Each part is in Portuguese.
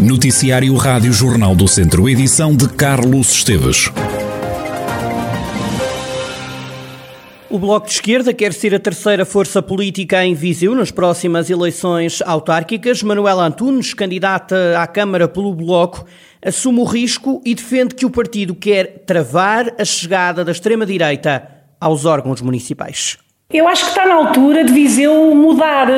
Noticiário Rádio Jornal do Centro, edição de Carlos Esteves. O Bloco de Esquerda quer ser a terceira força política em Viseu nas próximas eleições autárquicas. Manuela Antunes, candidata à Câmara pelo Bloco, assume o risco e defende que o partido quer travar a chegada da extrema-direita aos órgãos municipais. Eu acho que está na altura de Viseu mudar,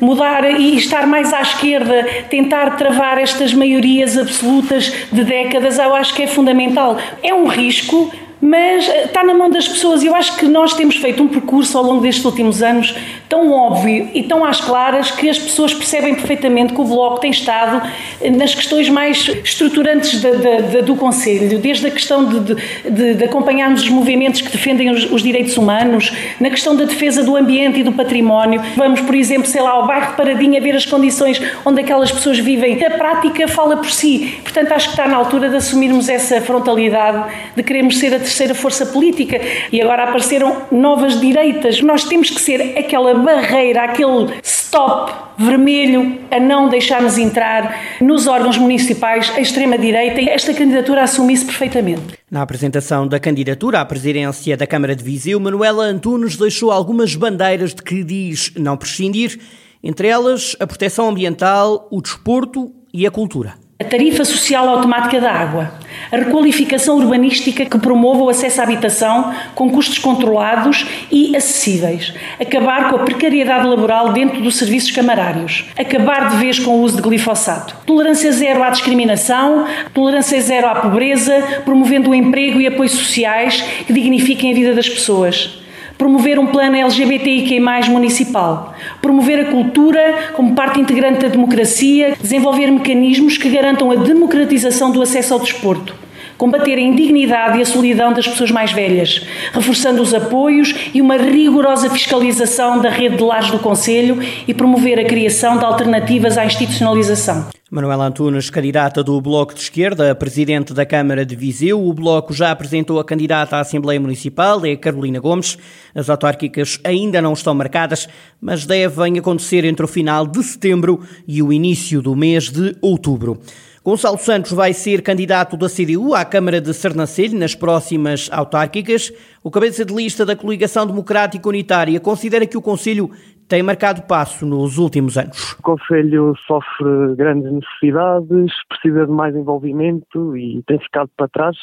mudar e estar mais à esquerda, tentar travar estas maiorias absolutas de décadas, eu acho que é fundamental. É um risco, mas eh, está na mão das pessoas. Eu acho que nós temos feito um percurso ao longo destes últimos anos tão óbvio e tão às claras que as pessoas percebem perfeitamente que o Bloco tem estado eh, nas questões mais estruturantes de, de, de, do Conselho, desde a questão de, de, acompanharmos os movimentos que defendem os, os, direitos humanos, na questão da defesa do ambiente e do património. Vamos, por exemplo, sei lá, ao bairro Paradinha ver as condições onde aquelas pessoas vivem. A prática fala por si. Portanto, acho que está na altura de assumirmos essa frontalidade de queremos ser a terceira força política e agora apareceram novas direitas. Nós temos que ser aquela barreira, aquele stop vermelho a não deixarmos entrar nos órgãos municipais a extrema-direita e esta candidatura assume-se perfeitamente. Na apresentação da candidatura à presidência da Câmara de Viseu, Manuela Antunes deixou algumas bandeiras de que diz não prescindir, entre elas a proteção ambiental, o desporto e a cultura a tarifa social automática da água, a requalificação urbanística que promova o acesso à habitação com custos controlados e acessíveis, acabar com a precariedade laboral dentro dos serviços camarários, acabar de vez com o uso de glifosato, tolerância zero à discriminação, tolerância zero à pobreza, promovendo o emprego e apoios sociais que dignifiquem a vida das pessoas promover um plano LGBTIQ+, municipal, promover a cultura como parte integrante da democracia, desenvolver mecanismos que garantam a democratização do acesso ao desporto, combater a indignidade e a solidão das pessoas mais velhas, reforçando os apoios e uma rigorosa fiscalização da rede de lares do Conselho e promover a criação de alternativas à institucionalização. Manuela Antunes, candidata do Bloco de Esquerda, presidente da Câmara de Viseu. O Bloco já apresentou a candidata à Assembleia Municipal, é Carolina Gomes. As autárquicas ainda não estão marcadas, mas devem acontecer entre o final de setembro e o início do mês de outubro. Gonçalo Santos vai ser candidato da CDU à Câmara de Sernancelho nas próximas autárquicas. O cabeça de lista da Coligação Democrática Unitária considera que o Conselho tem marcado passo nos últimos anos. O Conselho sofre grandes necessidades, precisa de mais envolvimento e tem ficado para trás.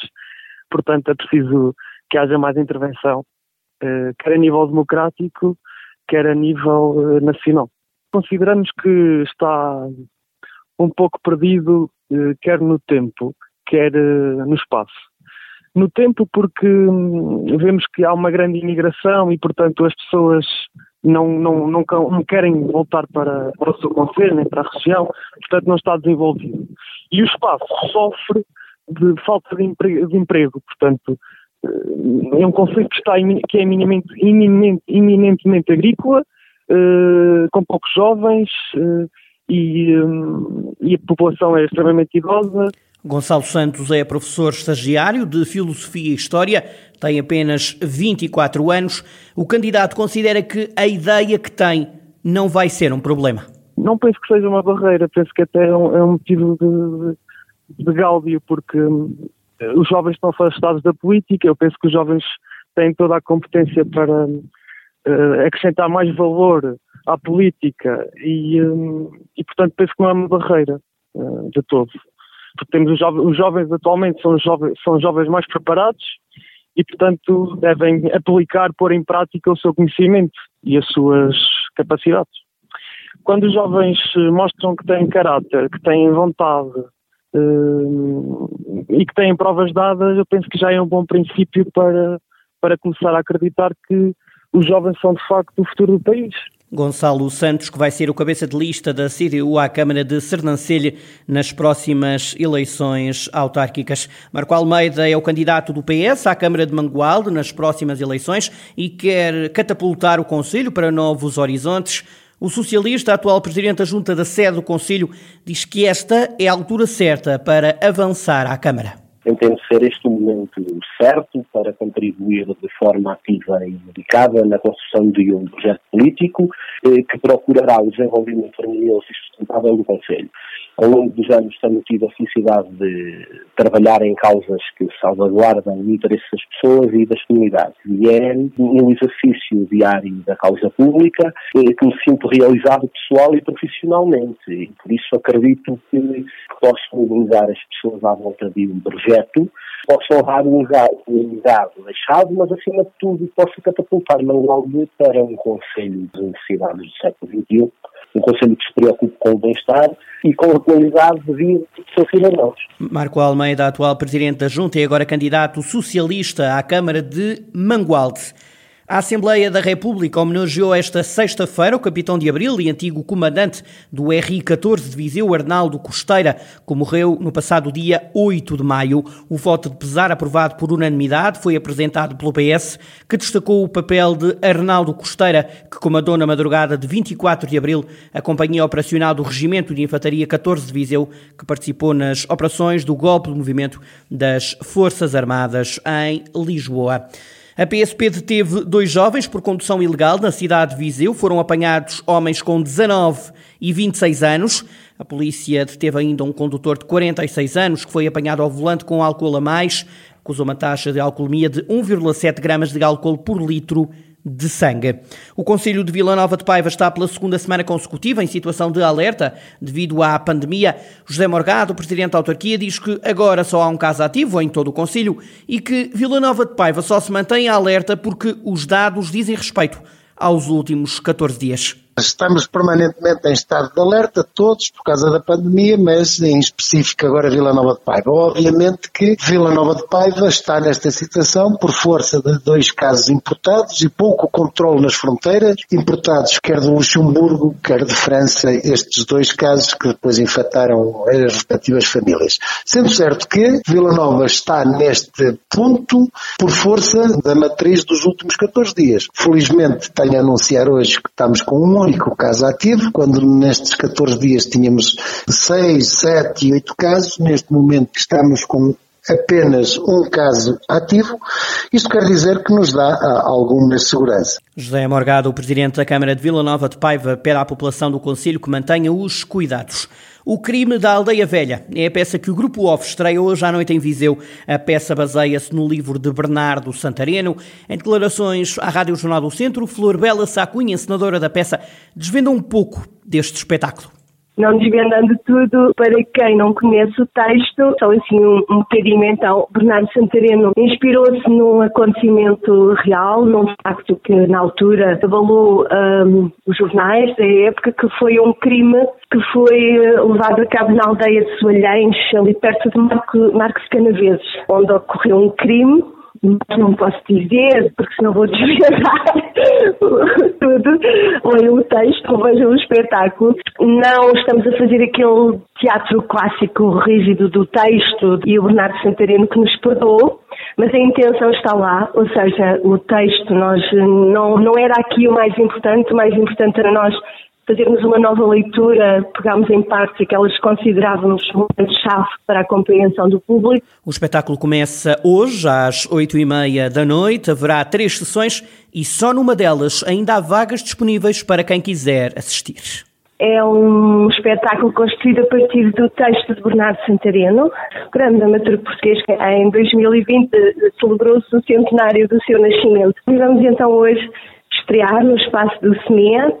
Portanto, é preciso que haja mais intervenção, eh, quer a nível democrático, quer a nível eh, nacional. Consideramos que está um pouco perdido, eh, quer no tempo, quer no espaço. No tempo, porque hum, vemos que há uma grande imigração e, portanto, as pessoas não, não, não, não querem voltar para, para o seu conselho, nem para a região, portanto não está desenvolvido. E o espaço sofre de falta de emprego, de emprego portanto eh, é um conceito que, está, que é eminentemente, eminentemente, eminentemente agrícola, uh, com poucos jovens uh, e, um, e a população é extremamente idosa. Gonçalo Santos é professor estagiário de Filosofia e História, tem apenas 24 anos. O candidato considera que a ideia que tem não vai ser um problema. Não penso que seja uma barreira, penso que até é um, é motivo de, de gáudio, porque hum, os jovens estão afastados da política, eu penso que os jovens têm toda a competência para uh, acrescentar mais valor à política e, um, e, portanto, penso que não é uma barreira uh, de todo porque temos os jovens, os jovens atualmente são os jovens, são jovens mais preparados e, portanto, devem aplicar, pôr em prática o seu conhecimento e as suas capacidades. Quando os jovens mostram que têm caráter, que têm vontade uh, e que têm provas dadas, eu penso que já é um bom princípio para, para começar a acreditar que os jovens são de facto o futuro do país. Gonçalo Santos, que vai ser o cabeça de lista da CDU à Câmara de Sernancelha nas próximas eleições autárquicas. Marco Almeida é o candidato do PS à Câmara de Mangualde nas próximas eleições e quer catapultar o Conselho para novos horizontes. O socialista, atual presidente da Junta da sede do Conselho, diz que esta é a altura certa para avançar à Câmara entendo ser este o momento certo para contribuir de forma ativa e dedicada na construção de um projeto político eh, que procurará o desenvolvimento harmonioso e sustentável do Conselho. Ao longo dos anos tenho tido a felicidade de trabalhar em causas que salvaguardam o interesse das pessoas e das comunidades. E é um exercício diário da causa pública que me sinto realizado pessoal e profissionalmente. E por isso acredito que posso mobilizar as pessoas à volta de um projeto, posso honrar o legado deixado, mas acima de tudo posso catapultar Mangualde para um Conselho de Universidades do século XXI um Conselho que se preocupe com o bem-estar e com a qualidade de vida dos seus cidadãos. Marco Almeida, atual Presidente da Junta e agora candidato socialista à Câmara de Mangualde. A Assembleia da República homenageou esta sexta-feira o capitão de Abril e antigo comandante do RI-14 de Viseu, Arnaldo Costeira, que morreu no passado dia 8 de maio. O voto de pesar aprovado por unanimidade foi apresentado pelo PS, que destacou o papel de Arnaldo Costeira, que comandou na madrugada de 24 de Abril a Companhia Operacional do Regimento de Infantaria 14 de Viseu, que participou nas operações do golpe de movimento das Forças Armadas em Lisboa. A PSP deteve dois jovens por condução ilegal na cidade de Viseu. Foram apanhados homens com 19 e 26 anos. A polícia deteve ainda um condutor de 46 anos que foi apanhado ao volante com álcool a mais. Acusou uma taxa de alcoolemia de 1,7 gramas de álcool por litro de sangue. O Conselho de Vila Nova de Paiva está pela segunda semana consecutiva em situação de alerta devido à pandemia. José Morgado, presidente da autarquia, diz que agora só há um caso ativo em todo o Conselho e que Vila Nova de Paiva só se mantém alerta porque os dados dizem respeito aos últimos 14 dias. Estamos permanentemente em estado de alerta, todos, por causa da pandemia, mas em específico agora Vila Nova de Paiva. Obviamente que Vila Nova de Paiva está nesta situação por força de dois casos importados e pouco controle nas fronteiras, importados quer do Luxemburgo, quer de França, estes dois casos que depois infectaram as respectivas famílias. Sendo certo que Vila Nova está neste ponto por força da matriz dos últimos 14 dias. Felizmente tenho a anunciar hoje que estamos com um único caso ativo, quando nestes 14 dias tínhamos 6, 7 e 8 casos, neste momento estamos com apenas um caso ativo, isto quer dizer que nos dá ah, alguma segurança. José Morgado, o Presidente da Câmara de Vila Nova de Paiva, pede à população do Conselho que mantenha os cuidados. O crime da Aldeia Velha é a peça que o Grupo OFF estreia hoje à noite em Viseu. A peça baseia-se no livro de Bernardo Santareno. Em declarações à Rádio Jornal do Centro, Flor Bela Sacunha, encenadora da peça, desvenda um pouco deste espetáculo não desvendando tudo, para quem não conhece o texto, só assim um, um bocadinho então, Bernardo Santareno inspirou-se num acontecimento real, num facto que na altura abalou um, os jornais da época, que foi um crime que foi levado a cabo na aldeia de Soalhães, ali perto de Marco, Marcos Canaveses, onde ocorreu um crime não posso dizer, porque senão vou desviar tudo. Olhem o texto, vejam o espetáculo. Não estamos a fazer aquele teatro clássico rígido do texto e o Bernardo Santareno que nos perdoou, mas a intenção está lá, ou seja, o texto nós não, não era aqui o mais importante, o mais importante era nós fazermos uma nova leitura, pegámos em parte aquelas que considerávamos momentos-chave para a compreensão do público. O espetáculo começa hoje, às oito e meia da noite. Haverá três sessões e só numa delas ainda há vagas disponíveis para quem quiser assistir. É um espetáculo construído a partir do texto de Bernardo Santareno, grande dramaturgo português que em 2020 celebrou-se o centenário do seu nascimento. E vamos então hoje estrear no espaço do SEMEA,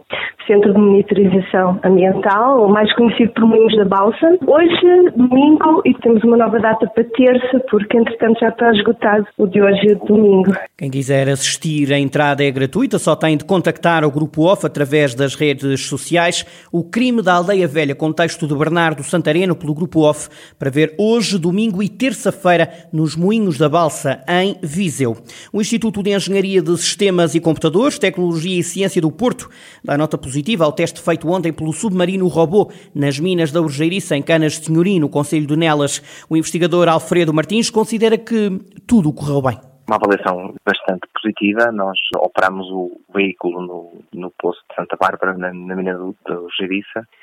Centro de Monitorização Ambiental, ou mais conhecido por Moinhos da Balsa. Hoje, domingo, e temos uma nova data para terça, porque entretanto já está esgotado o de hoje, domingo. Quem quiser assistir, a entrada é gratuita, só tem de contactar o Grupo OFF através das redes sociais. O crime da Aldeia Velha, contexto de Bernardo Santareno, pelo Grupo OFF, para ver hoje, domingo e terça-feira, nos Moinhos da Balsa, em Viseu. O Instituto de Engenharia de Sistemas e Computadores, Tecnologia e Ciência do Porto, dá nota positiva positiva ao teste feito ontem pelo submarino robô nas minas da Urgeiriça, em Canas de Senhorim, no Conselho de Nelas. O investigador Alfredo Martins considera que tudo correu bem uma avaliação bastante positiva. Nós operamos o veículo no, no posto de Santa Bárbara, na, na mina do, do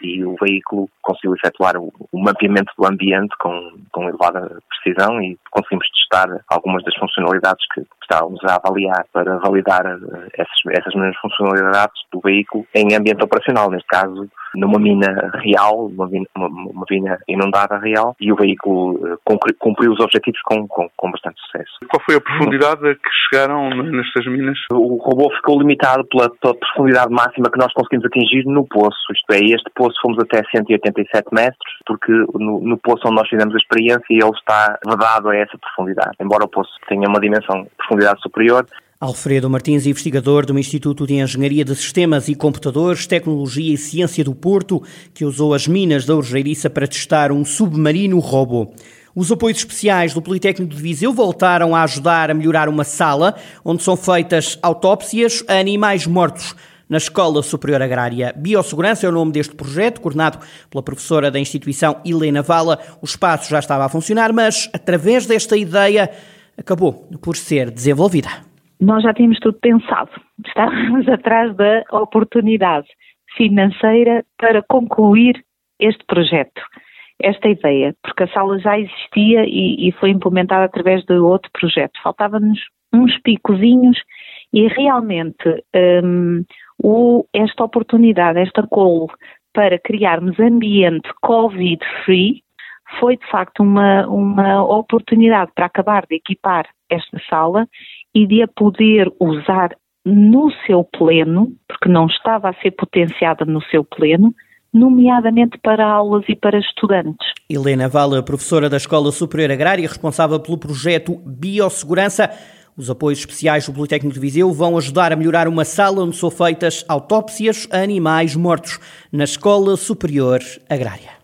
e o veículo conseguiu efetuar o, o, mapeamento do ambiente com, com elevada precisão e conseguimos testar algumas das funcionalidades que estávamos a avaliar para validar eh, essas, essas mesmas funcionalidades do veículo em ambiente operacional, neste caso numa mina real, uma mina, uma, uma mina inundada real, e o veículo cumpriu os objetivos com, com, com bastante sucesso. Qual foi a profundidade a que chegaram nestas minas? O robô ficou limitado pela, pela profundidade máxima que nós conseguimos atingir no poço, isto é, este poço fomos até 187 metros, porque no, no poço onde nós fizemos a experiência ele está vedado a essa profundidade, embora o poço tenha uma dimensão de profundidade superior, Alfredo Martins, investigador do Instituto de Engenharia de Sistemas e Computadores, Tecnologia e Ciência do Porto, que usou as minas da Urgeiriça para testar um submarino robô. Os apoios especiais do Politécnico de Viseu voltaram a ajudar a melhorar uma sala onde são feitas autópsias a animais mortos na Escola Superior Agrária. Biossegurança é o nome deste projeto, coordenado pela professora da instituição Helena Vala. O espaço já estava a funcionar, mas através desta ideia acabou por ser desenvolvida. Nós já tínhamos tudo pensado. Estávamos atrás da oportunidade financeira para concluir este projeto, esta ideia, porque a sala já existia e, e foi implementada através de outro projeto. Faltavam-nos uns picozinhos e realmente um, o, esta oportunidade, esta call para criarmos ambiente COVID-free foi de facto uma, uma oportunidade para acabar de equipar esta sala e de a poder usar no seu pleno, porque não estava a ser potenciada no seu pleno, nomeadamente para aulas e para estudantes. Helena Vala, professora da Escola Superior Agrária, responsável pelo projeto Biossegurança. Os apoios especiais do Politécnico de Viseu vão ajudar a melhorar uma sala onde são feitas autópsias a animais mortos na Escola Superior Agrária.